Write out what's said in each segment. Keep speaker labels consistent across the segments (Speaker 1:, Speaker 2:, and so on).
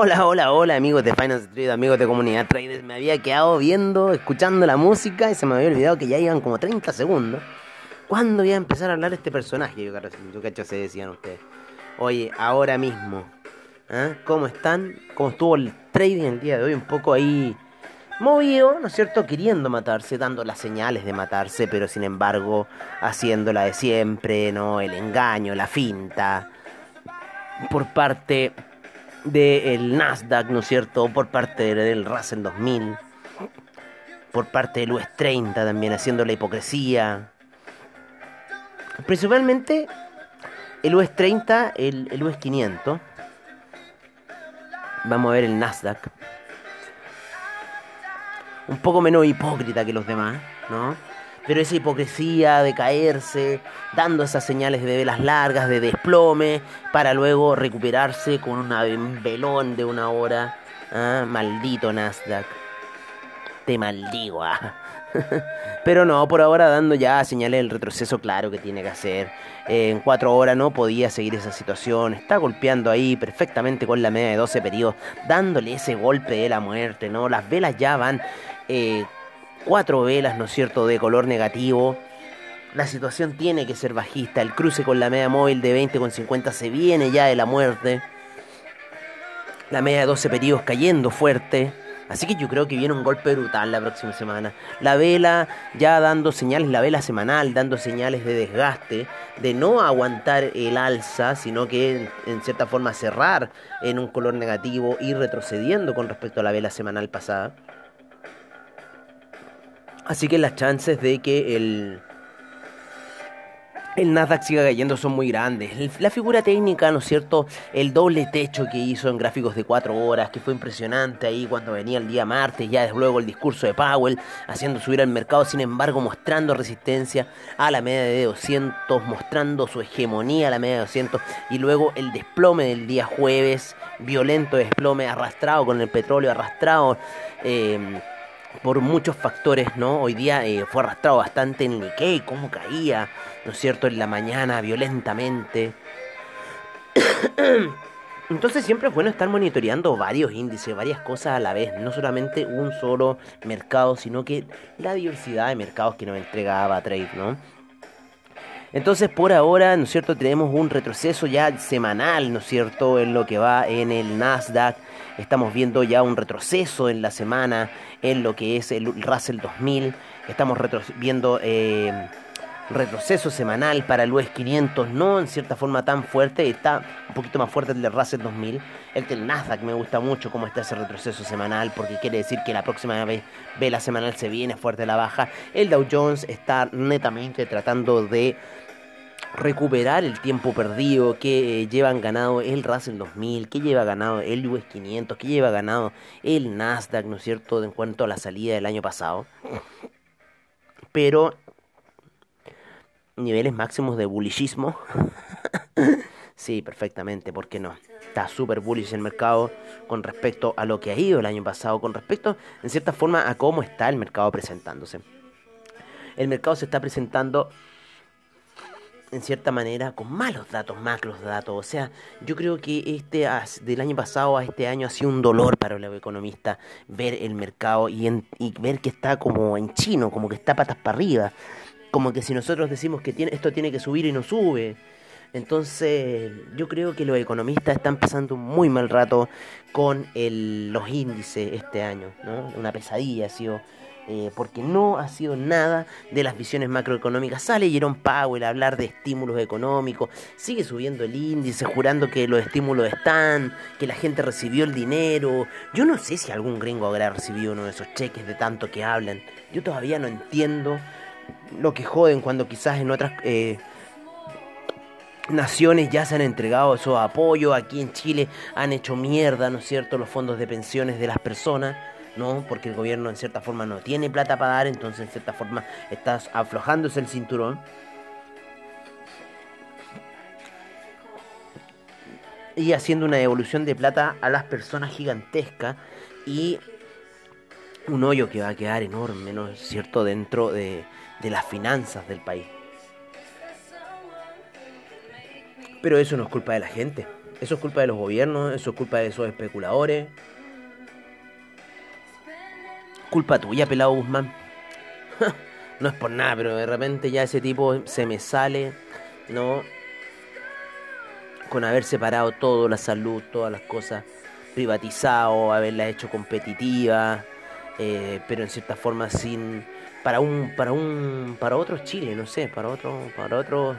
Speaker 1: Hola, hola, hola amigos de Finance Street, amigos de Comunidad Traders. Me había quedado viendo, escuchando la música y se me había olvidado que ya iban como 30 segundos. ¿Cuándo iba a empezar a hablar este personaje? Yo, yo cacho se decían ustedes. Oye, ahora mismo. ¿eh? ¿Cómo están? ¿Cómo estuvo el trading el día de hoy? Un poco ahí movido, ¿no es cierto? Queriendo matarse, dando las señales de matarse, pero sin embargo haciéndola de siempre, ¿no? El engaño, la finta. Por parte del Nasdaq, ¿no es cierto? Por parte del Russell 2000, por parte del US 30 también, haciendo la hipocresía. Principalmente el US 30, el, el US 500. Vamos a ver el Nasdaq. Un poco menos hipócrita que los demás, ¿no? Pero esa hipocresía de caerse, dando esas señales de velas largas, de desplome, para luego recuperarse con un velón de una hora. Ah, maldito Nasdaq. Te maldigo. Ah. Pero no, por ahora dando ya señales del retroceso claro que tiene que hacer. en cuatro horas no podía seguir esa situación. Está golpeando ahí perfectamente con la media de 12 periodos, dándole ese golpe de la muerte, ¿no? Las velas ya van eh, cuatro velas, ¿no es cierto?, de color negativo. La situación tiene que ser bajista. El cruce con la media móvil de 20 con 50 se viene ya de la muerte. La media de 12 periodos cayendo fuerte. Así que yo creo que viene un golpe brutal la próxima semana. La vela ya dando señales, la vela semanal dando señales de desgaste, de no aguantar el alza, sino que en cierta forma cerrar en un color negativo y retrocediendo con respecto a la vela semanal pasada. Así que las chances de que el, el Nasdaq siga cayendo son muy grandes. La figura técnica, ¿no es cierto? El doble techo que hizo en gráficos de 4 horas, que fue impresionante ahí cuando venía el día martes, ya desde luego el discurso de Powell, haciendo subir al mercado, sin embargo mostrando resistencia a la media de 200, mostrando su hegemonía a la media de 200, y luego el desplome del día jueves, violento desplome, arrastrado con el petróleo, arrastrado... Eh, por muchos factores, ¿no? Hoy día eh, fue arrastrado bastante en Nikkei, cómo caía, ¿no es cierto?, en la mañana violentamente. Entonces siempre es bueno estar monitoreando varios índices, varias cosas a la vez, no solamente un solo mercado, sino que la diversidad de mercados que nos entregaba Trade, ¿no? Entonces por ahora, ¿no es cierto?, tenemos un retroceso ya semanal, ¿no es cierto?, en lo que va en el Nasdaq. Estamos viendo ya un retroceso en la semana en lo que es el Russell 2000. Estamos viendo eh, retroceso semanal para el US 500, no en cierta forma tan fuerte, está un poquito más fuerte el del Russell 2000. El del Nasdaq me gusta mucho cómo está ese retroceso semanal, porque quiere decir que la próxima vez la semanal se viene fuerte la baja. El Dow Jones está netamente tratando de recuperar el tiempo perdido que eh, llevan ganado el Russell 2000, que lleva ganado el US 500, que lleva ganado el Nasdaq, ¿no es cierto?, en cuanto a la salida del año pasado. Pero niveles máximos de bullishismo. sí, perfectamente, ¿por qué no? Está súper bullish el mercado con respecto a lo que ha ido el año pasado, con respecto, en cierta forma, a cómo está el mercado presentándose. El mercado se está presentando en cierta manera con malos datos, macros datos. O sea, yo creo que este del año pasado a este año ha sido un dolor para los economistas ver el mercado y, y ver que está como en chino, como que está patas para arriba. Como que si nosotros decimos que tiene, esto tiene que subir y no sube. Entonces, yo creo que los economistas están pasando un muy mal rato con el, los índices este año, ¿no? Una pesadilla ha sido eh, porque no ha sido nada de las visiones macroeconómicas. Sale Jerome Powell a hablar de estímulos económicos, sigue subiendo el índice, jurando que los estímulos están, que la gente recibió el dinero. Yo no sé si algún gringo habrá recibido uno de esos cheques de tanto que hablan. Yo todavía no entiendo lo que joden cuando quizás en otras... Eh, naciones ya se han entregado esos apoyos, aquí en Chile han hecho mierda, ¿no es cierto?, los fondos de pensiones de las personas. ¿No? Porque el gobierno en cierta forma no tiene plata para dar, entonces en cierta forma estás aflojándose el cinturón. Y haciendo una devolución de plata a las personas gigantesca y un hoyo que va a quedar enorme, ¿no es cierto?, dentro de, de las finanzas del país. Pero eso no es culpa de la gente, eso es culpa de los gobiernos, eso es culpa de esos especuladores, Culpa tuya, pelado Guzmán. no es por nada, pero de repente ya ese tipo se me sale, ¿no? Con haber separado todo, la salud, todas las cosas, privatizado, haberla hecho competitiva, eh, pero en cierta forma sin para un para un para otro Chile, no sé, para otro para otro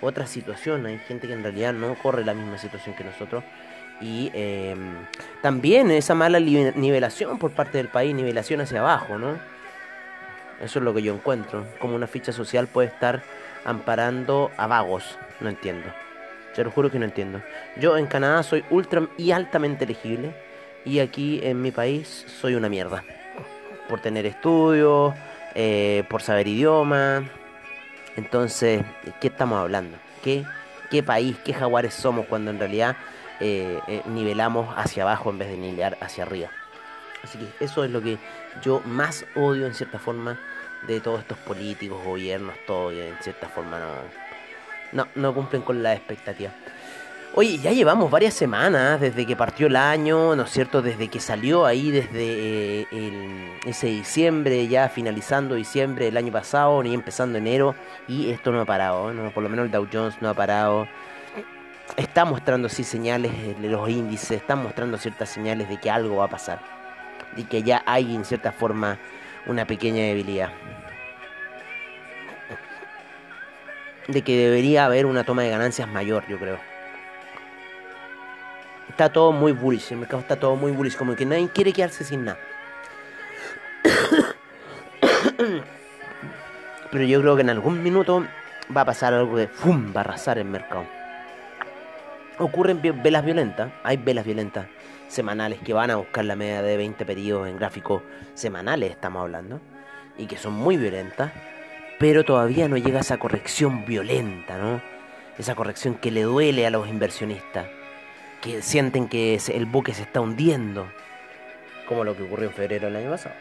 Speaker 1: otra situación. Hay gente que en realidad no corre la misma situación que nosotros y eh, también esa mala nivelación por parte del país, nivelación hacia abajo, ¿no? Eso es lo que yo encuentro. Como una ficha social puede estar amparando a vagos. No entiendo. Te lo juro que no entiendo. Yo en Canadá soy ultra y altamente elegible. Y aquí en mi país soy una mierda. Por tener estudios, eh, por saber idioma. Entonces, ¿qué estamos hablando? ¿Qué, ¿Qué país, qué jaguares somos cuando en realidad eh, eh, nivelamos hacia abajo en vez de nivelar hacia arriba. Así que eso es lo que yo más odio en cierta forma de todos estos políticos, gobiernos, todo, que en cierta forma no, no, cumplen con la expectativa. Oye, ya llevamos varias semanas desde que partió el año, ¿no es cierto? Desde que salió ahí, desde eh, ese diciembre, ya finalizando diciembre del año pasado, ni empezando enero, y esto no ha parado, ¿no? por lo menos el Dow Jones no ha parado, está mostrando sí señales de los índices, están mostrando ciertas señales de que algo va a pasar, de que ya hay en cierta forma una pequeña debilidad, de que debería haber una toma de ganancias mayor, yo creo. Está todo muy bullish, el mercado está todo muy bullish, como que nadie quiere quedarse sin nada. Pero yo creo que en algún minuto va a pasar algo de ¡fum! va a arrasar el mercado ocurren velas violentas, hay velas violentas semanales que van a buscar la media de 20 periodos en gráficos semanales, estamos hablando, y que son muy violentas, pero todavía no llega esa corrección violenta, ¿no? Esa corrección que le duele a los inversionistas, que sienten que el buque se está hundiendo, como lo que ocurrió en febrero del año pasado.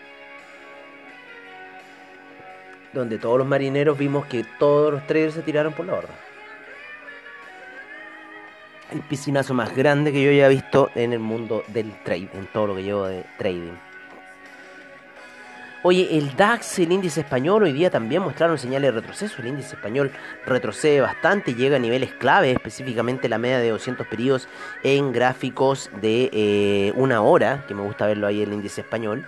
Speaker 1: Donde todos los marineros vimos que todos los traders se tiraron por la borda el piscinazo más grande que yo haya visto en el mundo del trade, en todo lo que llevo de trading. Oye, el DAX, el índice español, hoy día también mostraron señales de retroceso. El índice español retrocede bastante, llega a niveles clave, específicamente la media de 200 periodos en gráficos de eh, una hora, que me gusta verlo ahí el índice español.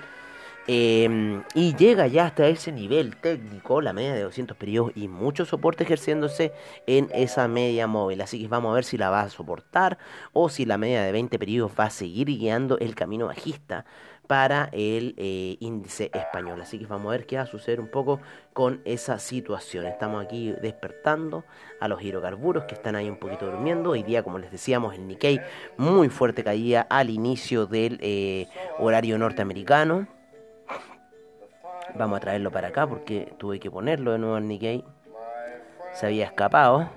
Speaker 1: Em, y llega ya hasta ese nivel técnico, la media de 200 periodos y mucho soporte ejerciéndose en esa media móvil. Así que vamos a ver si la va a soportar o si la media de 20 periodos va a seguir guiando el camino bajista para el eh, índice español. Así que vamos a ver qué va a suceder un poco con esa situación. Estamos aquí despertando a los hidrocarburos que están ahí un poquito durmiendo. Hoy día, como les decíamos, el Nikkei muy fuerte caía al inicio del eh, horario norteamericano. Vamos a traerlo para acá porque tuve que ponerlo de nuevo al Nikkei. Se había escapado.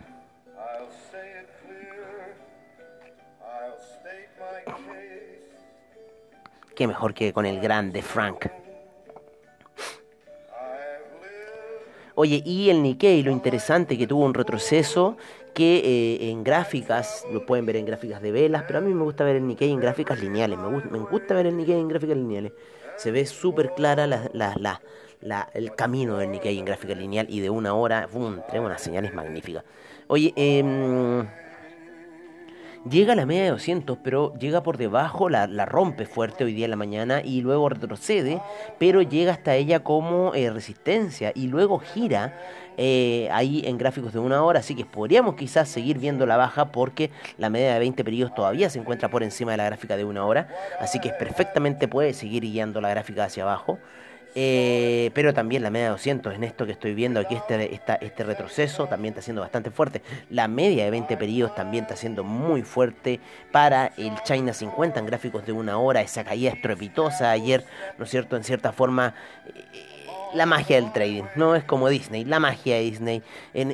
Speaker 1: Qué mejor que con el grande Frank. Oye, y el Nikkei, lo interesante que tuvo un retroceso que eh, en gráficas, lo pueden ver en gráficas de velas, pero a mí me gusta ver el Nikkei en gráficas lineales. Me, gusta, me gusta ver el Nikkei en gráficas lineales se ve súper clara la, el camino del Nikkei en gráfica lineal y de una hora, ¡bum! tenemos unas señales magníficas. Oye, eh llega a la media de 200, pero llega por debajo, la, rompe fuerte hoy día en la mañana y luego retrocede, pero llega hasta ella como eh, resistencia y luego gira eh, ahí en gráficos de una hora, así que podríamos quizás seguir viendo la baja porque la media de 20 periodos todavía se encuentra por encima de la gráfica de una hora, así que perfectamente puede seguir guiando la gráfica hacia abajo. Eh, pero también la media de 200, en esto que estoy viendo aquí, este, este retroceso también está siendo bastante fuerte. La media de 20 periodos también está siendo muy fuerte para el China 50 en gráficos de una hora, esa caída estrepitosa ayer, ¿no es cierto? En cierta forma... La magia del trading, no es como Disney, la magia de Disney.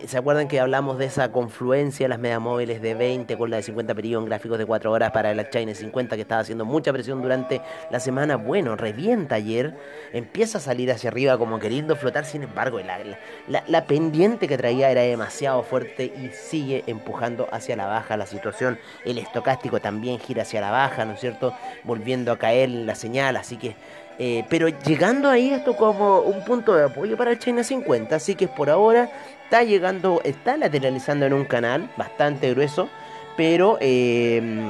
Speaker 1: ¿Se acuerdan que hablamos de esa confluencia, las media móviles de 20 con la de 50 periodos en gráficos de 4 horas para el China 50 que estaba haciendo mucha presión durante la semana? Bueno, revienta ayer, empieza a salir hacia arriba como queriendo flotar, sin embargo, la, la, la pendiente que traía era demasiado fuerte y sigue empujando hacia la baja la situación. El estocástico también gira hacia la baja, ¿no es cierto? Volviendo a caer la señal, así que eh, pero llegando ahí esto como un punto de apoyo para el China 50, así que por ahora está llegando, está lateralizando en un canal bastante grueso, pero em,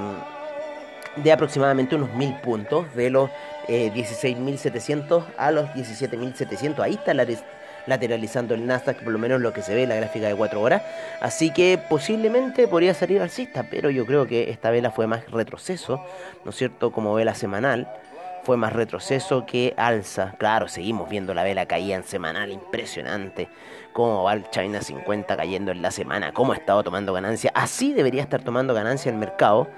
Speaker 1: de aproximadamente unos 1000 puntos, de los 16.700 eh, a los 17.700, ahí está lateralizando el Nasdaq, por lo menos lo que se ve en la gráfica de 4 horas. Así que posiblemente podría salir alcista, pero yo creo que esta vela fue más retroceso, ¿no es cierto? Como vela semanal fue más retroceso que alza. Claro, seguimos viendo la vela caída en semanal, impresionante. Cómo va el China 50 cayendo en la semana, cómo ha estado tomando ganancia. Así debería estar tomando ganancia el mercado.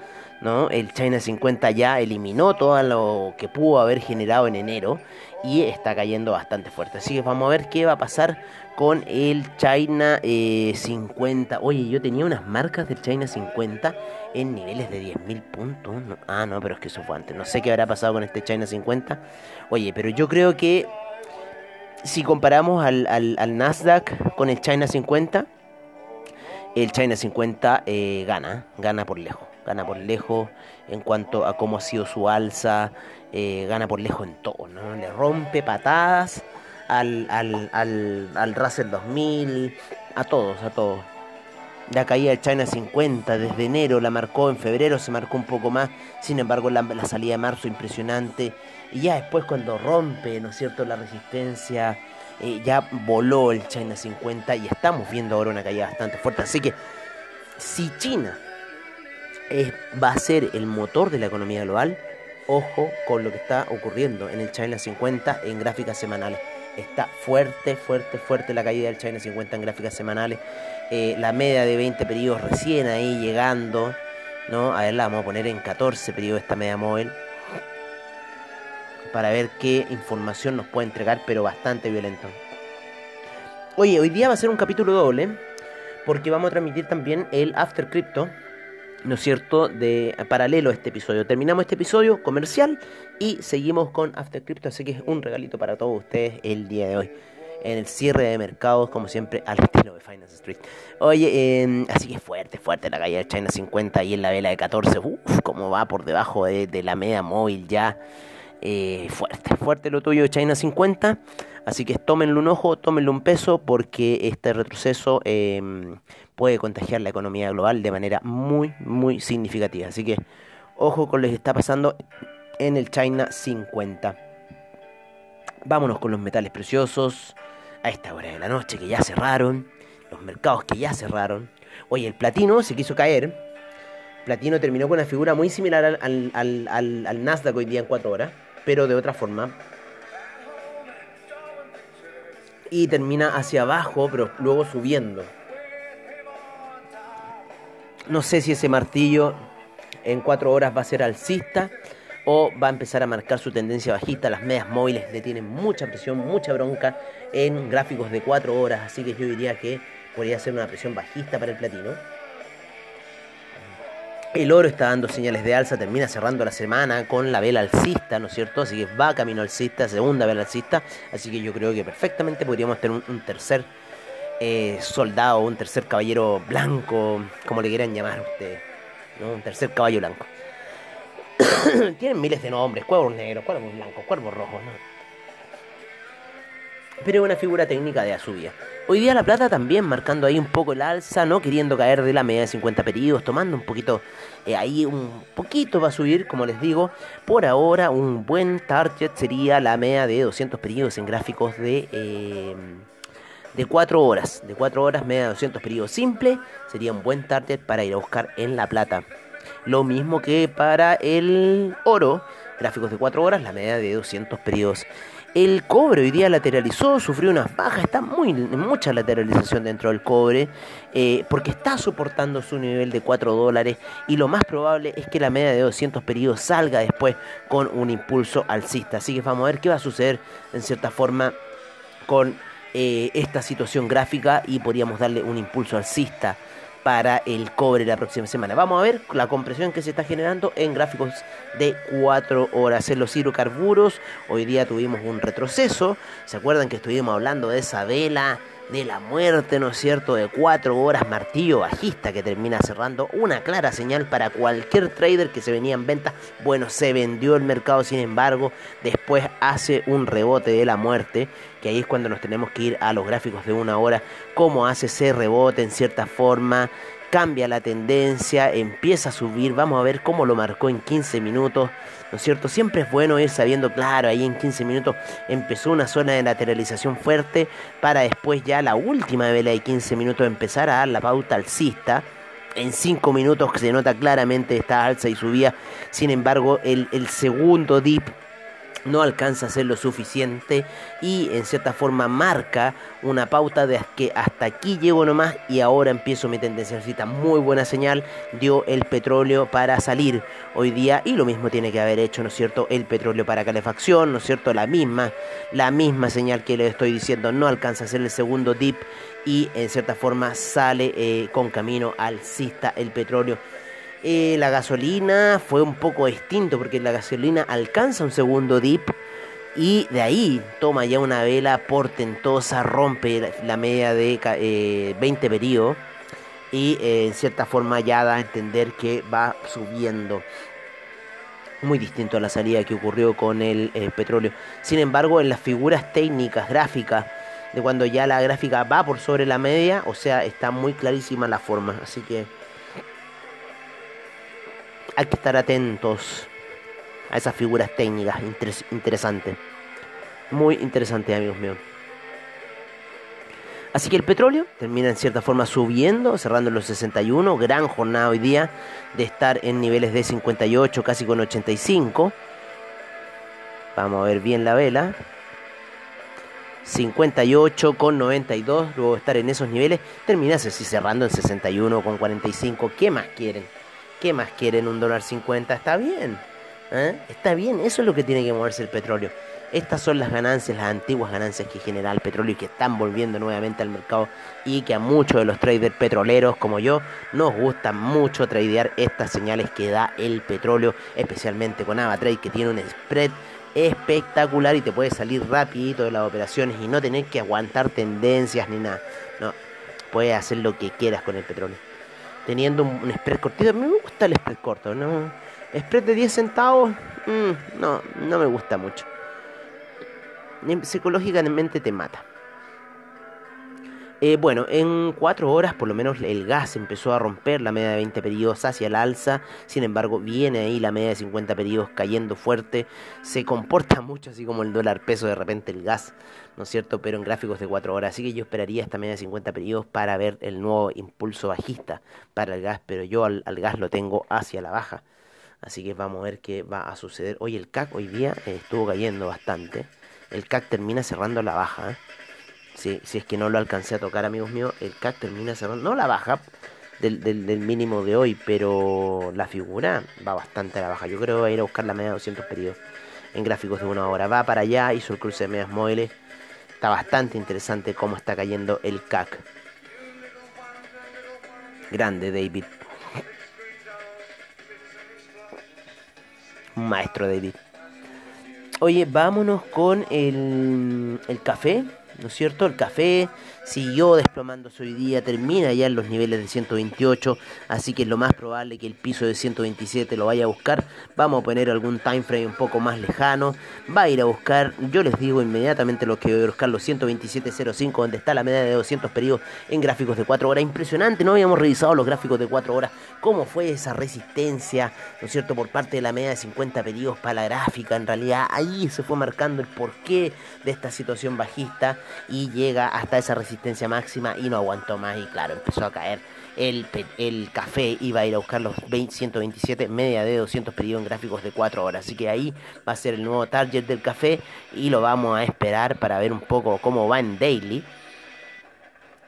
Speaker 1: ¿no? El China 50 ya eliminó todo lo que pudo haber generado en enero y está cayendo bastante fuerte. Así que vamos a ver qué va a pasar con el China 50. Eh, Oye, yo tenía unas marcas del China 50 en niveles de 10.000 puntos. ah, no, pero es que eso fue antes. No sé qué habrá pasado con este China 50. Oye, pero yo creo que si comparamos al, al, Nasdaq con el China 50, el China 50 eh, gana, gana por lejos. Gana por lejos en cuanto a cómo ha sido su alza, eh, gana por lejos en todo. Le rompe patadas al, al, al, al Russell 2000, a todos, a todos. La caída del China 50 desde enero la marcó, en febrero se marcó un poco más, sin embargo la, salida de marzo impresionante. Y ya después cuando rompe, ¿no es cierto?, la resistencia, eh, ya voló el China 50 y estamos viendo ahora una caída bastante fuerte. Así que si China va a ser el motor de la economía global, ojo con lo que está ocurriendo en el China 50 en gráficas semanales. Está fuerte, fuerte, fuerte la caída del China 50 en gráficas semanales. Eh, la media de 20 periodos recién ahí llegando. ¿no? A ver, la vamos a poner en 14 periodos esta media móvil. Para ver qué información nos puede entregar, pero bastante violento. Oye, hoy día va a ser un capítulo doble. Porque vamos a transmitir también el After Crypto ¿no es cierto?, de paralelo a este episodio. Terminamos este episodio comercial y seguimos con After Crypto, así que es un regalito para todos ustedes el día de hoy. En el cierre de mercados, como siempre, al estilo de Finance Street. Oye, em, así que fuerte, fuerte la caída de China 50 y en la vela de 14. Uff, como va por debajo de, de la media móvil ya. Eh, fuerte, fuerte lo tuyo de China 50. Así que tómenlo un ojo, tómenlo un peso, porque este retroceso em, puede contagiar la economía global de manera muy, muy significativa. Así que ojo con lo que está pasando en el China 50. Vámonos con los metales preciosos a esta hora de la noche que ya cerraron, los mercados que ya cerraron. Oye, el platino se quiso caer. Platino terminó con una figura muy similar al, al, al, Nasdaq hoy día en 4 horas pero de otra forma. Y termina hacia abajo, pero luego subiendo. No sé si ese martillo en cuatro horas va a ser alcista o va a empezar a marcar su tendencia bajista. Las medias móviles le tienen mucha presión, mucha bronca en gráficos de cuatro horas, así que yo diría que podría ser una presión bajista para el platino. El oro está dando señales de alza, termina cerrando la semana con la vela alcista, ¿no es cierto? Así que va camino alcista, segunda vela alcista. Así que yo creo que perfectamente podríamos tener un, tercer eh, soldado, un tercer caballero blanco, como le quieran llamar ustedes. ¿no? Un tercer caballo blanco. Tienen miles de nombres, cuervos negros, cuervos blancos, cuervos rojos, ¿no? Pero una figura técnica de subida. Hoy día la plata también marcando ahí un poco el alza, no queriendo caer de la media de 50 periodos, tomando un poquito eh, ahí un poquito va a subir, como les digo. Por ahora un buen target sería la media de 200 periodos en gráficos de eh, de 4 horas, de 4 horas media de 200 periodos simple, sería un buen target para ir a buscar en la plata. Lo mismo que para el oro, gráficos de 4 horas, la media de 200 periodos. El cobre hoy día lateralizó, sufrió unas bajas, está muy mucha lateralización dentro del cobre, eh, porque está soportando su nivel de 4 dólares y lo más probable es que la media de 200 periodos salga después con un impulso alcista. Así que vamos a ver qué va a suceder en cierta forma con eh, esta situación gráfica y podríamos darle un impulso alcista para el cobre la próxima semana. Vamos a ver la compresión que se está generando en gráficos de 4 horas. En los hidrocarburos, hoy día tuvimos un retroceso. ¿Se acuerdan que estuvimos hablando de esa vela? De la muerte, ¿no es cierto?, de 4 horas martillo bajista que termina cerrando una clara señal para cualquier trader que se venía en venta. Bueno, se vendió el mercado, sin embargo, después hace un rebote de la muerte, que ahí es cuando nos tenemos que ir a los gráficos de una hora, cómo hace ese rebote en cierta forma, cambia la tendencia, empieza a subir, vamos a ver cómo lo marcó en 15 minutos, ¿no es cierto? Siempre es bueno ir sabiendo, claro, ahí en 15 minutos empezó una zona de lateralización fuerte para después ya la última vela de 15 minutos empezar a dar la pauta alcista. En 5 minutos se nota claramente esta alza y subía, sin embargo el segundo dip no alcanza a ser lo suficiente y en cierta forma marca una pauta de que hasta aquí llego nomás y ahora empiezo mi tendencia alcista. Muy buena señal dio el petróleo para salir hoy día y lo mismo tiene que haber hecho, ¿no es cierto? El petróleo para calefacción, ¿no es cierto? La misma, la misma señal que le estoy diciendo, no alcanza a ser el segundo dip y en cierta forma sale eh, con camino alcista el petróleo. Eh, la gasolina fue un poco distinto porque la gasolina alcanza un segundo dip y de ahí toma ya una vela portentosa, rompe la media de 20 eh, periodos y eh, en cierta forma ya da a entender que va subiendo. Muy distinto a la salida que ocurrió con el petróleo. Sin embargo, en las figuras técnicas, gráficas, de cuando ya la gráfica va por sobre la media, o sea, está muy clarísima la forma. Así que hay que estar atentos a esas figuras técnicas interesantes. Muy interesante, amigos míos. Así que el petróleo termina en cierta forma subiendo, cerrando en los 61. Gran jornada hoy día de estar en niveles de 58, casi con 85. Vamos a ver bien la vela. 58 con 92, luego de estar en esos niveles, termina así cerrando en 61 con 45. ¿Qué más quieren? ¿Qué más quieren? Un dólar cincuenta. Está bien. ¿eh? Está bien. Eso es lo que tiene que moverse el petróleo. Estas son las ganancias, las antiguas ganancias que genera el petróleo y que están volviendo nuevamente al mercado y que a muchos de los traders petroleros como yo nos gusta mucho tradear estas señales que da el petróleo, especialmente con AvaTrade que tiene un spread espectacular y te puede salir rapidito de las operaciones y no tener que aguantar tendencias ni nada. No, puedes hacer lo que quieras con el petróleo teniendo un, spread cortito. A mí me gusta el spread corto, ¿no? Spread de 10 centavos, mm, no, no me gusta mucho. Psicológicamente te mata. Eh, bueno, en 4 horas por lo menos el gas empezó a romper la media de 20 periodos hacia el alza. Sin embargo, viene ahí la media de 50 periodos cayendo fuerte. Se comporta mucho así como el dólar peso de repente el gas, ¿no es cierto? Pero en gráficos de 4 horas. Así que yo esperaría esta media de 50 periodos para ver el nuevo impulso bajista para el gas. Pero yo al, gas lo tengo hacia la baja. Así que vamos a ver qué va a suceder. Hoy el CAC hoy día estuvo cayendo bastante. El CAC termina cerrando la baja. ¿eh? Si, si es que no lo alcancé a tocar, amigos míos, el CAC termina cerrando, no la baja del, del, mínimo de hoy, pero la figura va bastante a la baja. Yo creo que va a ir a buscar la media de 200 periodos en gráficos de una hora. Va para allá, hizo el cruce de medias móviles. Está bastante interesante cómo está cayendo el CAC. Grande, David. Maestro David. Oye, vámonos con el, el café. ¿No es cierto? El café siguió desplomándose hoy día, termina ya en los niveles de 128, así que es lo más probable que el piso de 127 lo vaya a buscar. Vamos a poner algún time frame un poco más lejano, va a ir a buscar, yo les digo inmediatamente lo que voy a buscar, los 127.05, donde está la media de 200 periodos en gráficos de 4 horas. Impresionante, no habíamos revisado los gráficos de 4 horas, cómo fue esa resistencia, ¿no es cierto?, por parte de la media de 50 periodos para la gráfica. En realidad ahí se fue marcando el porqué de esta situación bajista y llega hasta esa resistencia máxima y no aguantó más y claro, empezó a caer el, el café iba a ir a buscar los 127, media de 200 pedidos en gráficos de 4 horas. Así que ahí va a ser el nuevo target del café y lo vamos a esperar para ver un poco cómo va en daily.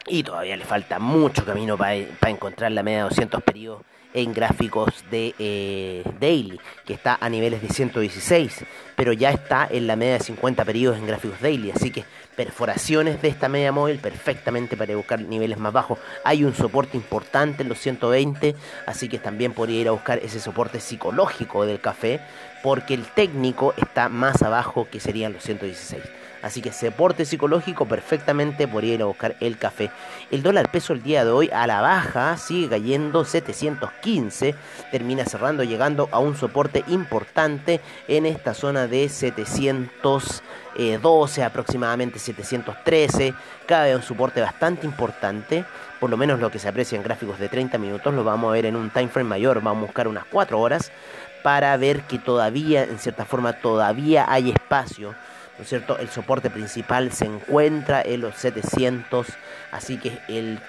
Speaker 1: Y todavía le falta mucho camino para, encontrar la media de 200 periodos en gráficos de eh, daily, que está a niveles de 116, pero ya está en la media de 50 periodos en gráficos daily, así que perforaciones de esta media móvil perfectamente para buscar niveles más bajos. Hay un soporte importante en los 120, así que también podría ir a buscar ese soporte psicológico del café, porque el técnico está más abajo que serían los 116. Así que soporte psicológico perfectamente podría ir a buscar el café. El dólar peso el día de hoy a la baja sigue cayendo 715. Termina cerrando llegando a un soporte importante en esta zona de 712 aproximadamente 713. Cabe un soporte bastante importante. Por lo menos lo que se aprecia en gráficos de 30 minutos lo vamos a ver en un time frame mayor. Vamos a buscar unas 4 horas para ver que todavía, en cierta forma, todavía hay espacio ¿no cierto? El soporte principal se encuentra en los 700, así que el,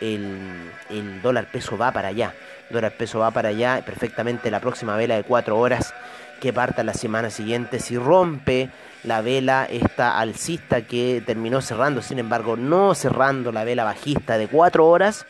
Speaker 1: el, dólar peso va para allá. El dólar peso va para allá perfectamente la próxima vela de 4 horas que parta la semana siguiente. Si rompe la vela esta alcista que terminó cerrando, sin embargo, no cerrando la vela bajista de 4 horas,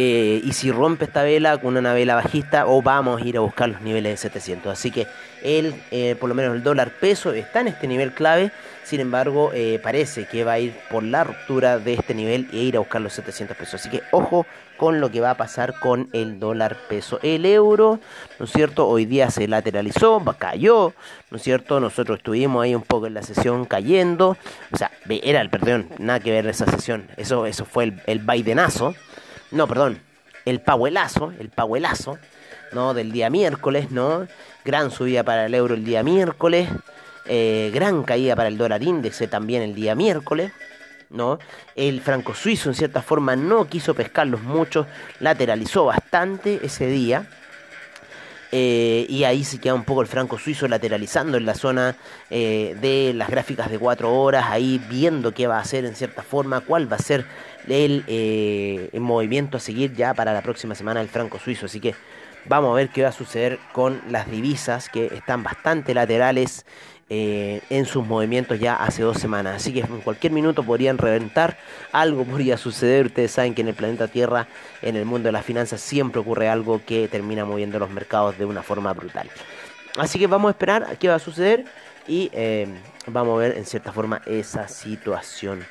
Speaker 1: eh, y si rompe esta vela con una vela bajista o vamos a ir a buscar los niveles de 700. Así que el, eh, por lo menos el dólar peso está en este nivel clave. Sin embargo, eh, parece que va a ir por la ruptura de este nivel e ir a buscar los 700 pesos. Así que ojo con lo que va a pasar con el dólar peso. El euro, ¿no es cierto? Hoy día se lateralizó, cayó, ¿no es cierto? Nosotros estuvimos ahí un poco en la sesión cayendo. O sea, era el, perdón, nada que ver esa sesión. Eso, eso fue el, el Bidenazo no, perdón, el pauelazo, el pauelazo, ¿no? Del día miércoles, ¿no? Gran subida para el euro el día miércoles, eh, gran caída para el dólar índice también el día miércoles, ¿no? El franco suizo en cierta forma no quiso pescarlos mucho, lateralizó bastante ese día. Eh, y ahí se queda un poco el franco suizo lateralizando en la zona eh, de las gráficas de 4 horas, ahí viendo qué va a hacer en cierta forma, cuál va a ser eh, el, movimiento a seguir ya para la próxima semana el franco suizo. Así que vamos a ver qué va a suceder con las divisas que están bastante laterales eh, en sus movimientos ya hace dos semanas. Así que en cualquier minuto podrían reventar, algo podría suceder. Ustedes saben que en el planeta Tierra, en el mundo de las finanzas, siempre ocurre algo que termina moviendo los mercados de una forma brutal. Así que vamos a esperar a qué va a suceder y eh, vamos a ver en cierta forma esa situación.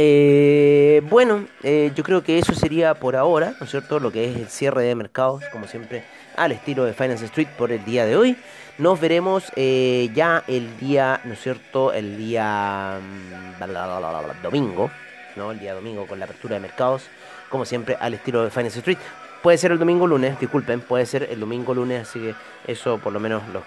Speaker 1: Eh, bueno, eh, yo creo que eso sería por ahora, ¿no es cierto? Lo que es el cierre de mercados, como siempre, al estilo de Finance Street por el día de hoy. Nos veremos eh, ya el día, ¿no es cierto? El día mm, domingo, ¿no? El día domingo con la apertura de mercados, como siempre, al estilo de Finance Street. Puede ser el domingo lunes, disculpen, puede ser el domingo lunes, así que eso por lo menos los,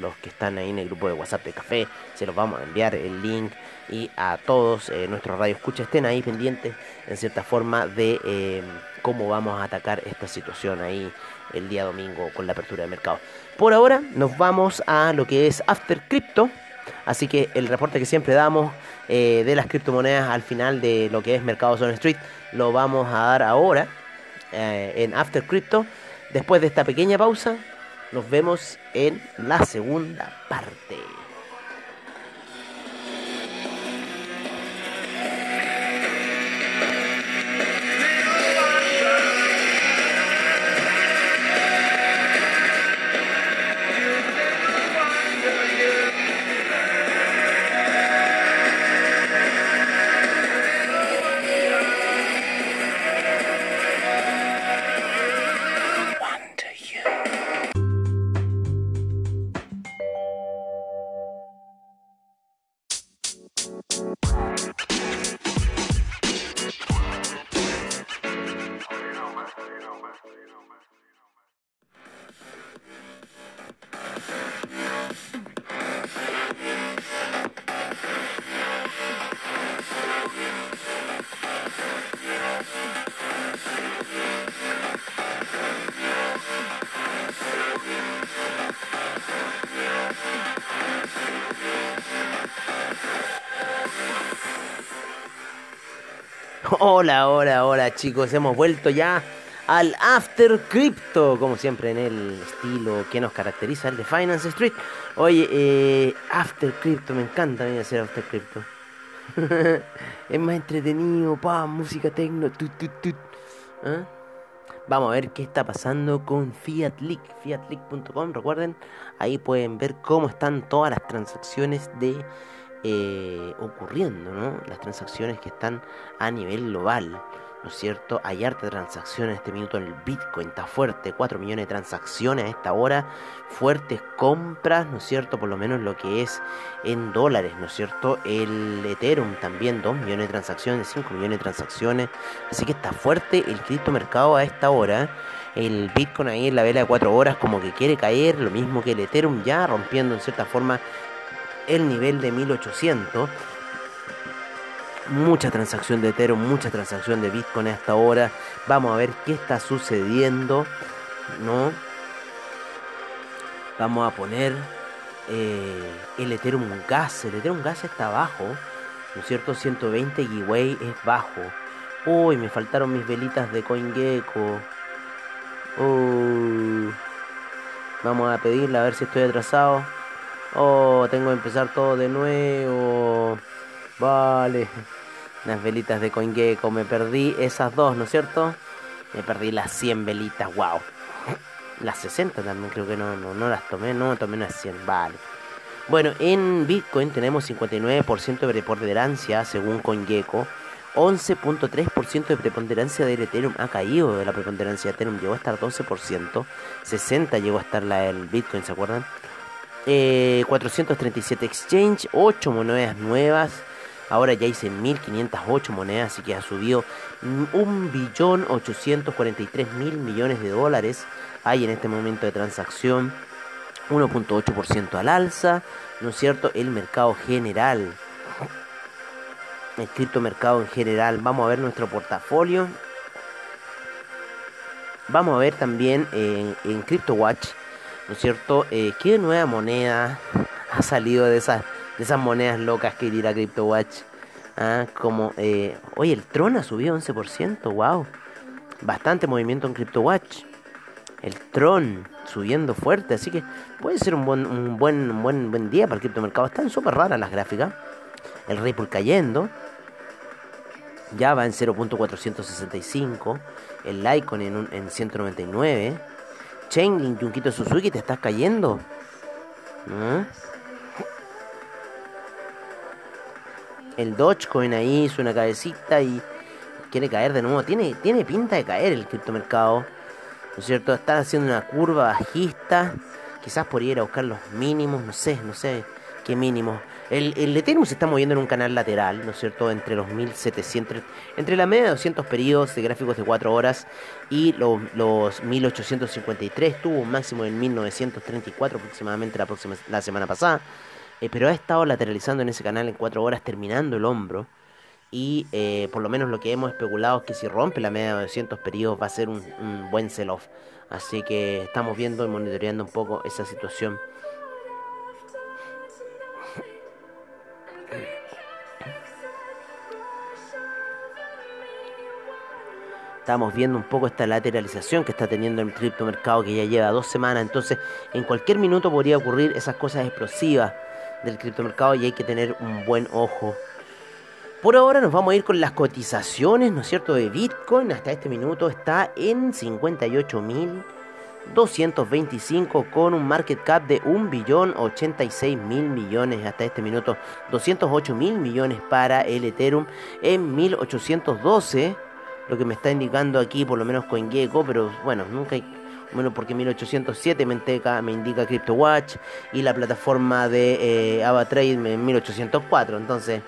Speaker 1: los, que están ahí en el grupo de WhatsApp de café, se los vamos a enviar el link y a todos eh, nuestros radio escucha estén ahí pendientes en cierta forma de eh, cómo vamos a atacar esta situación ahí el día domingo con la apertura de mercado. Por ahora nos vamos a lo que es After Crypto, así que el reporte que siempre damos eh, de las criptomonedas al final de lo que es Mercados on Street lo vamos a dar ahora eh, en After Crypto. Después de esta pequeña pausa, nos vemos en la segunda parte. Hola, hola, hola chicos, hemos vuelto ya al After Crypto, como siempre en el estilo que nos caracteriza, el de Finance Street. Oye, eh, After Crypto, me encanta a hacer After Crypto. es más entretenido, pa, música tecno, tut, tut, tut. ¿Ah? Vamos a ver qué está pasando con Fiat Leak, fiatleak.com, recuerden, ahí pueden ver cómo están todas las transacciones de eh, ocurriendo, ¿no? Las transacciones que están a nivel global, ¿no es cierto? Hay harta transacción en este minuto en el Bitcoin, está fuerte, 4 millones de transacciones a esta hora, fuertes compras, ¿no es cierto? Por lo menos lo que es en dólares, ¿no es cierto? El Ethereum también, 2 millones de transacciones, 5 millones de transacciones, así que está fuerte el criptomercado a esta hora. El Bitcoin ahí en la vela de 4 horas como que quiere caer, lo mismo que el Ethereum ya rompiendo en cierta forma el nivel de 1800. Mucha transacción de Ethereum, mucha transacción de Bitcoin hasta ahora. Vamos a ver qué está sucediendo, ¿no? Vamos a poner eh, el Ethereum Gas. El Ethereum Gas está abajo, ¿no es cierto? 120 Giveaway es bajo. Uy, me faltaron mis velitas de CoinGecko. Uy. Vamos a pedirle a ver si estoy atrasado. Oh, tengo que empezar todo de nuevo. Vale. Las velitas de CoinGecko. Me perdí esas dos, ¿no es cierto? Me perdí las 100 velitas. Wow. Las 60 también creo que no, no, no las tomé. No, tomé unas 100. Vale. Bueno, en Bitcoin tenemos 59% de preponderancia según CoinGecko. 11.3% de preponderancia del Ethereum ha caído de la preponderancia de Ethereum. Llegó a estar 12%. 60 llegó a estar la del Bitcoin, ¿se acuerdan? 437 eh, exchange, 8 monedas nuevas. Ahora ya hice 1508 monedas, así que ha subido 1.843.000 millones de dólares. Hay en este momento de transacción 1.8% al alza, ¿no es cierto? El mercado general, el criptomercado en general. Vamos a ver nuestro portafolio. Vamos a ver también en, en CryptoWatch ¿no es cierto? Eh, ¿Qué nueva moneda ha salido de esas, de esas monedas locas que dirá CryptoWatch? Ah, como, eh, oye, el Tron ha subido 11%, wow. Bastante movimiento en CryptoWatch. El Tron subiendo fuerte, así que puede ser un buen, un buen, buen, buen día para el criptomercado. Están súper raras las gráficas. El Ripple cayendo. Ya va en 0.465. El Lycon en, en 199. Chainlink, Junquito Suzuki, te estás cayendo. ¿Mm? El Dogecoin ahí hizo una cabecita y quiere caer de nuevo. Tiene, tiene pinta de caer el criptomercado. ¿No es cierto? Están haciendo una curva bajista. Quizás por ir a buscar los mínimos, no sé, no sé qué mínimos. El, el Ethereum se está moviendo en un canal lateral, ¿no es cierto? Entre los 1700, entre la media de 200 periodos de gráficos de 4 horas y los, los 1853. Tuvo un máximo en 1934 aproximadamente la, próxima, la semana pasada. Eh, pero ha estado lateralizando en ese canal en 4 horas, terminando el hombro. Y eh, por lo menos lo que hemos especulado es que si rompe la media de 200 periodos va a ser un, un buen sell-off. Así que estamos viendo y monitoreando un poco esa situación. Estamos viendo un poco esta lateralización que está teniendo el criptomercado que ya lleva dos semanas. Entonces, en cualquier minuto podría ocurrir esas cosas explosivas del criptomercado y hay que tener un buen ojo. Por ahora nos vamos a ir con las cotizaciones, ¿no es cierto?, de Bitcoin. Hasta este minuto está en 58.225 con un market cap de 1.086.000 millones hasta este minuto. 208.000 millones para el Ethereum en 1812 lo que me está indicando aquí, por lo menos CoinGecko, pero bueno, nunca hay, bueno, porque 1807 me indica, me indica CryptoWatch y la plataforma de eh, AvaTrade en 1804, entonces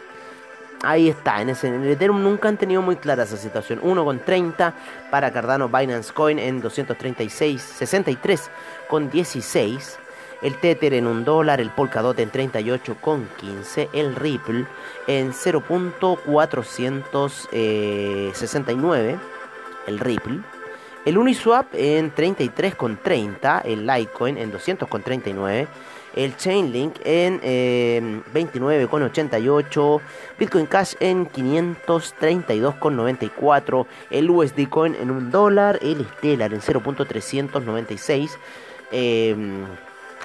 Speaker 1: ahí está, en, ese, en el Ethereum nunca han tenido muy clara esa situación. 1,30 para Cardano Binance Coin en 236, 63 con 16. El Tether en 1 dólar, el Polkadot en 38 con 15, el Ripple en 0.469, el Ripple. El Uniswap en 33,30, el Litecoin en 200,39, el Chainlink en 29,88, eh, Bitcoin Cash en 532,94, el USD Coin en 1 dólar, el Stellar en 0.396, em,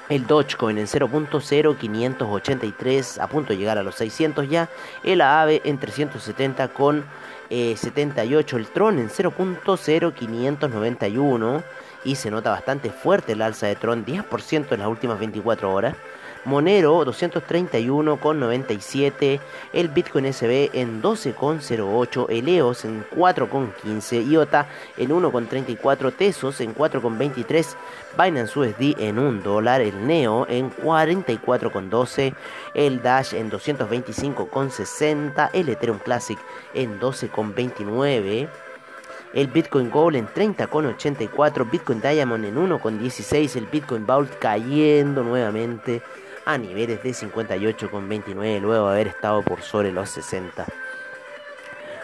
Speaker 1: el Dogecoin en 0.0583 a punto de llegar a los 600 ya, el AAVE en 370 con 78, eh, el Tron en 0.0591 y se nota bastante fuerte el alza de Tron, 10% en las últimas 24 horas. Monero 231,97, el Bitcoin SB en 12,08, el EOS en 4,15, IOTA en 1,34, Tesos en 4,23, Binance USD en 1 dólar, el NEO en 44,12, el Dash en 225,60, el Ethereum Classic en 12,29 el Bitcoin Gold en 30,84, Bitcoin Diamond en 1,16, el Bitcoin Vault cayendo nuevamente a niveles de 58,29 luego de haber estado por sobre los 60.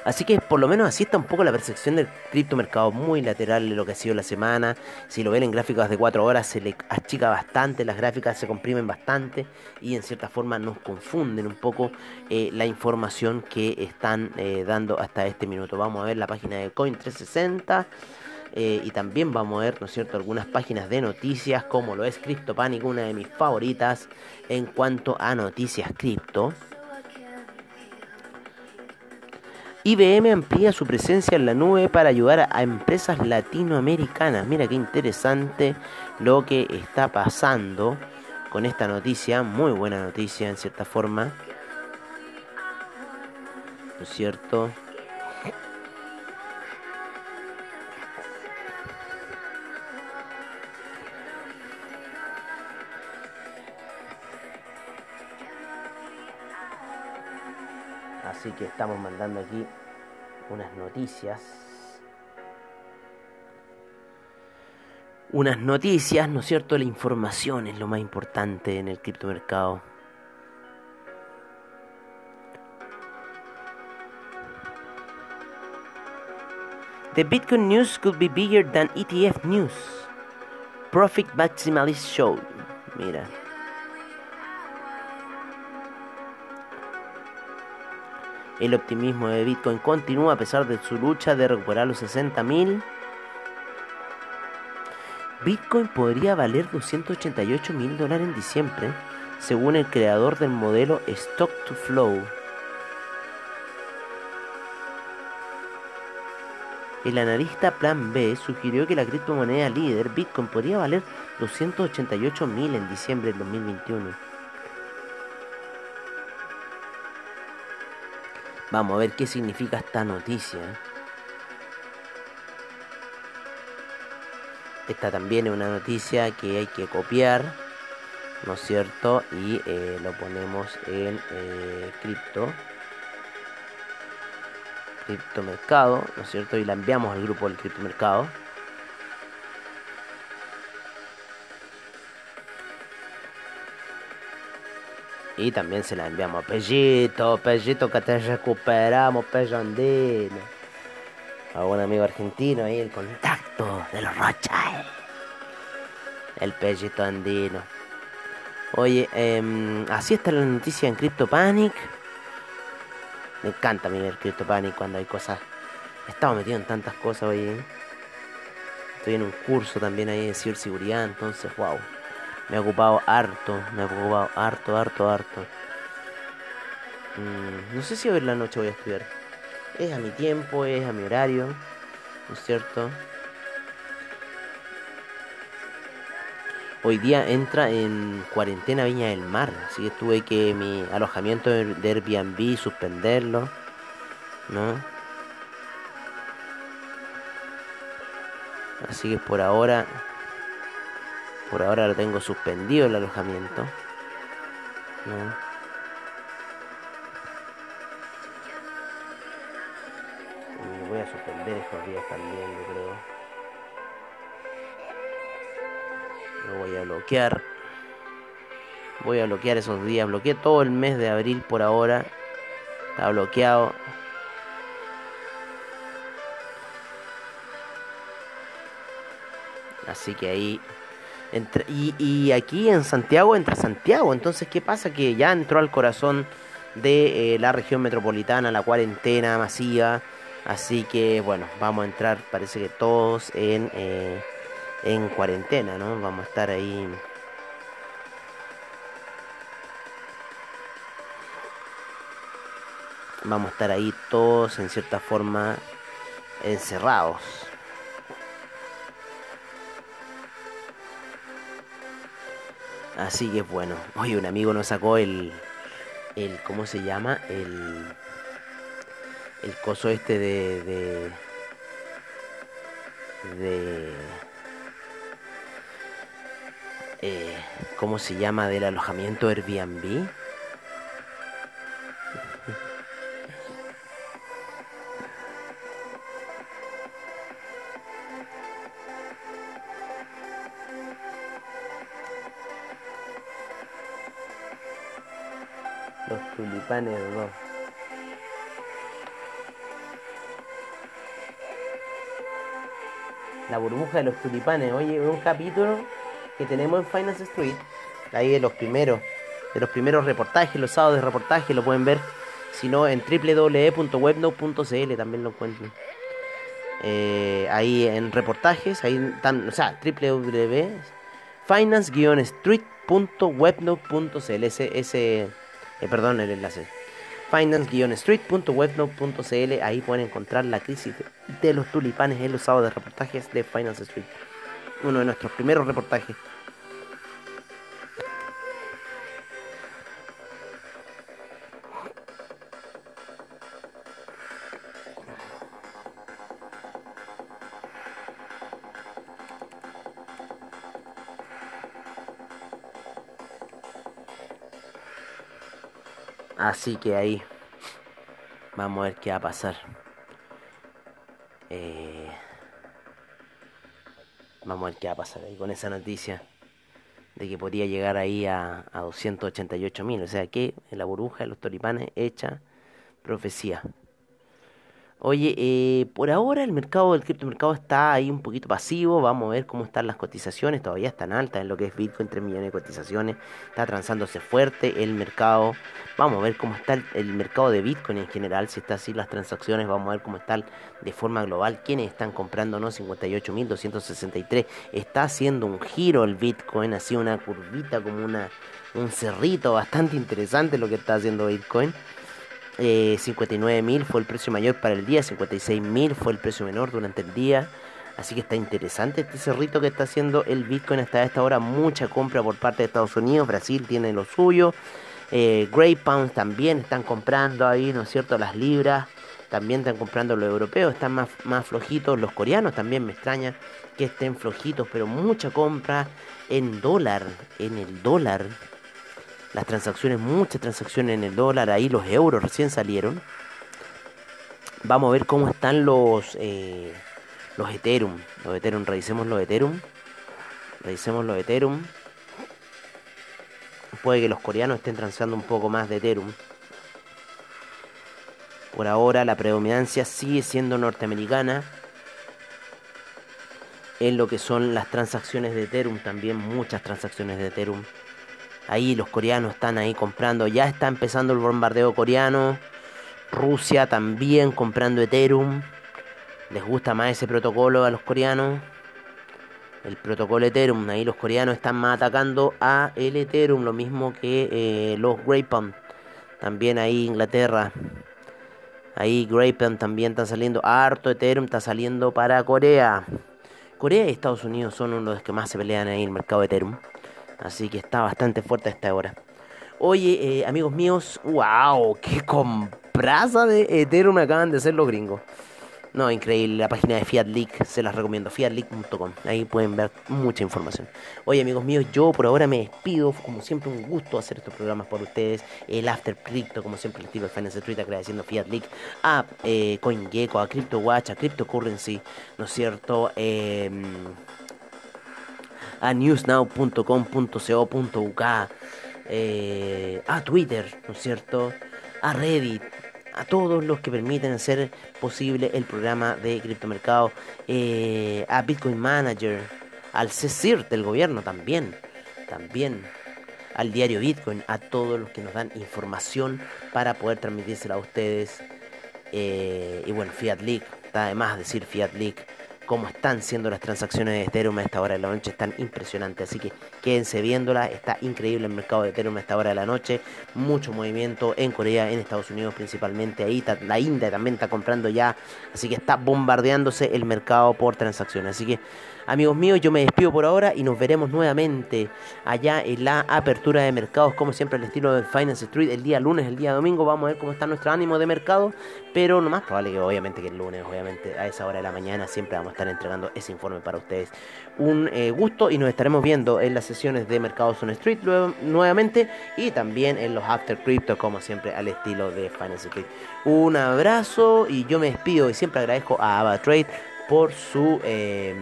Speaker 1: Así que por lo menos así está un poco la percepción del criptomercado muy lateral de lo que ha sido la semana. Si lo ven en gráficas de 4 horas se le achica bastante, las gráficas se comprimen bastante y en cierta forma nos confunden un poco eh, la información que están eh, dando hasta este minuto. Vamos a ver la página de Coin360. Eh, y también vamos a ver, ¿no es cierto?, algunas páginas de noticias, como lo es CryptoPanic, una de mis favoritas en cuanto a noticias cripto. IBM amplía su presencia en la nube para ayudar a empresas latinoamericanas. Mira qué interesante lo que está pasando con esta noticia, muy buena noticia en cierta forma. ¿No es cierto? Así que estamos mandando aquí unas noticias. Unas noticias, ¿no es cierto? La información es lo más importante en el criptomercado. The Bitcoin news could be bigger than ETF news. Profit Maximalist Show. Mira. El optimismo de Bitcoin continúa a pesar de su lucha de recuperar los 60.000. Bitcoin podría valer 288 mil dólares en diciembre, según el creador del modelo Stock to Flow. El analista Plan B sugirió que la criptomoneda líder Bitcoin podría valer 288 mil en diciembre del 2021. Vamos a ver qué significa esta noticia. Esta también es una noticia que hay que copiar, ¿no es cierto? Y eh, lo ponemos en eh, cripto. Criptomercado, ¿no es cierto? Y la enviamos al grupo del criptomercado. Y también se la enviamos a Pellito, Pellito que te recuperamos, Pello Andino. A un amigo argentino ahí, el contacto de los Rothschild. El Pellito Andino. Oye, eh, así está la noticia en CryptoPanic. Me encanta mirar CryptoPanic cuando hay cosas. He estado metido en tantas cosas hoy. Estoy en un curso también ahí de ciberseguridad, entonces, wow. Me ha ocupado harto, me ha ocupado harto, harto, harto. Mm, no sé si hoy en la noche voy a estudiar. Es a mi tiempo, es a mi horario, ¿no es cierto? Hoy día entra en cuarentena Viña del Mar, así que tuve que mi alojamiento de Airbnb suspenderlo, ¿no? Así que por ahora por ahora lo tengo suspendido el alojamiento. voy a suspender estos días también, yo creo. Lo voy a bloquear. Voy a bloquear esos días. Bloqueé todo el mes de abril por ahora. Está bloqueado. Así que ahí. Y, aquí en Santiago entra Santiago. Entonces, ¿qué pasa? Que ya entró al corazón de eh, la región metropolitana la cuarentena masiva. Así que, bueno, vamos a entrar, parece que todos en, eh, en cuarentena, ¿no? Vamos a estar ahí. Vamos a estar ahí todos en cierta forma encerrados. Así que bueno, oye, un amigo nos sacó el, el ¿cómo se llama? El, el coso este de, de, de eh, ¿cómo se llama? Del alojamiento Airbnb. La burbuja de los tulipanes. Oye, un capítulo que tenemos en Finance Street. Ahí de los primeros, de los primeros reportajes, los sábados de reportaje, lo pueden ver. Si no, en www.webnote.cl también lo encuentran. Eh, ahí en reportajes, ahí están, o sea, www.finance-street.webnote.cl. eh, perdón, el enlace. Finance-street.webnote.cl Ahí pueden encontrar la crisis de los tulipanes en los sábados de reportajes de Finance Street. Uno de nuestros primeros reportajes. Así que ahí vamos a ver qué va a pasar. Eh, vamos a ver qué va a pasar ahí con esa noticia de que podría llegar ahí a, a 288 mil. O sea que en la burbuja de los tolipanes hecha profecía. Oye, eh, por ahora el mercado del criptomercado está ahí un poquito pasivo. Vamos a ver cómo están las cotizaciones. Todavía están altas en lo que es Bitcoin, 3 millones de cotizaciones. Está transándose fuerte el mercado. Vamos a ver cómo está el, mercado de Bitcoin en general. Si está así las transacciones, vamos a ver cómo están de forma global. ¿Quiénes están comprando? No, 58.263. Está haciendo un giro el Bitcoin, así una curvita como una, un cerrito bastante interesante lo que está haciendo Bitcoin. 59.000 eh, fue el precio mayor para el día, 56.000 fue el precio menor durante el día. Así que está interesante este cerrito que está haciendo el Bitcoin hasta esta hora. Mucha compra por parte de Estados Unidos. Brasil tiene lo suyo. Eh, Grey Pounds también están comprando ahí, ¿no es cierto? Las libras también están comprando los europeos. Están más, más flojitos. Los coreanos también me extraña que estén flojitos. Pero mucha compra en dólar. En el dólar las transacciones, muchas transacciones en el dólar, ahí los euros recién salieron. Vamos a ver cómo están los eh, los Ethereum. Los Ethereum, revisemos los Ethereum. Revisemos los Ethereum. Puede que los coreanos estén transando un poco más de Ethereum. Por ahora la predominancia sigue siendo norteamericana en lo que son las transacciones de Ethereum, también muchas transacciones de Ethereum. Ahí los coreanos están ahí comprando. Ya está empezando el bombardeo coreano. Rusia también comprando Ethereum. Les gusta más ese protocolo a los coreanos. El protocolo Ethereum. Ahí los coreanos están más atacando a el Ethereum. Lo mismo que eh, los Graypan. También ahí Inglaterra. Ahí Graypan también está saliendo. Harto Ethereum está saliendo para Corea. Corea y Estados Unidos son uno de los que más se pelean ahí en el mercado de Ethereum. Así que está bastante fuerte a esta hora. Oye, eh, amigos míos, wow, qué compraza de Ethereum acaban de hacer los gringos. No, increíble, la página de Fiat Leak, se las recomiendo, fiatleak.com, ahí pueden ver mucha información. Oye amigos míos, yo por ahora me despido, como siempre un gusto hacer estos programas por ustedes, el After Crypto, como siempre les digo, el Finance Street agradeciendo Fiat Leak, a eh, CoinGecko, a CryptoWatch, a CryptoCurrency, ¿no es cierto? Eh, a newsnow.com.co.uk, eh, a Twitter, ¿no es cierto? A Reddit, a todos los que permiten hacer posible el programa de criptomercado, eh, a Bitcoin Manager, al CECIR del gobierno también, también al diario Bitcoin, a todos los que nos dan información para poder transmitírsela a ustedes. Eh, y bueno, Fiat Leak, está además decir Fiat Leak cómo están siendo las transacciones de Ethereum a esta hora de la noche, están impresionantes. Así que quédense viéndola, está increíble el mercado de Ethereum a esta hora de la noche. Mucho movimiento en Corea, en Estados Unidos principalmente. Ahí la India también está comprando ya. Así que está bombardeándose el mercado por transacciones. Así que Amigos míos, yo me despido por ahora y nos veremos nuevamente allá en la apertura de mercados, como siempre al estilo del Finance Street, el día lunes, el día domingo. Vamos a ver cómo está nuestro ánimo de mercado, pero no más probable que obviamente que el lunes, obviamente a esa hora de la mañana, siempre vamos a estar entregando ese informe para ustedes. Un eh, gusto y nos estaremos viendo en las de Mercados on Street nuevamente y también en los After Crypto, como siempre al estilo de Finance Street. Un abrazo y yo me despido y siempre agradezco a AvaTrade por su... Eh,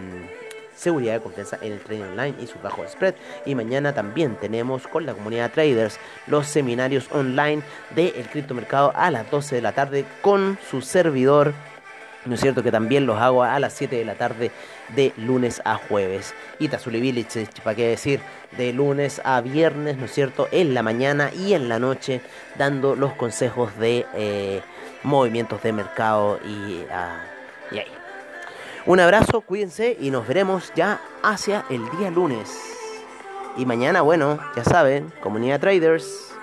Speaker 1: seguridad y confianza en el trading online y su bajo spread. Y mañana también tenemos con la comunidad traders los seminarios online del criptomercado a las 12 de la tarde con su servidor. ¿No es cierto que también los hago a las 7 de la tarde de lunes a jueves? Y Tazuli ¿para qué decir? De lunes a viernes, ¿no es cierto? En la mañana y en la noche, dando los consejos de eh, movimientos de mercado y, uh, y ahí. Un abrazo, cuídense y nos veremos ya hacia el día lunes. Y mañana, bueno, ya saben, comunidad traders.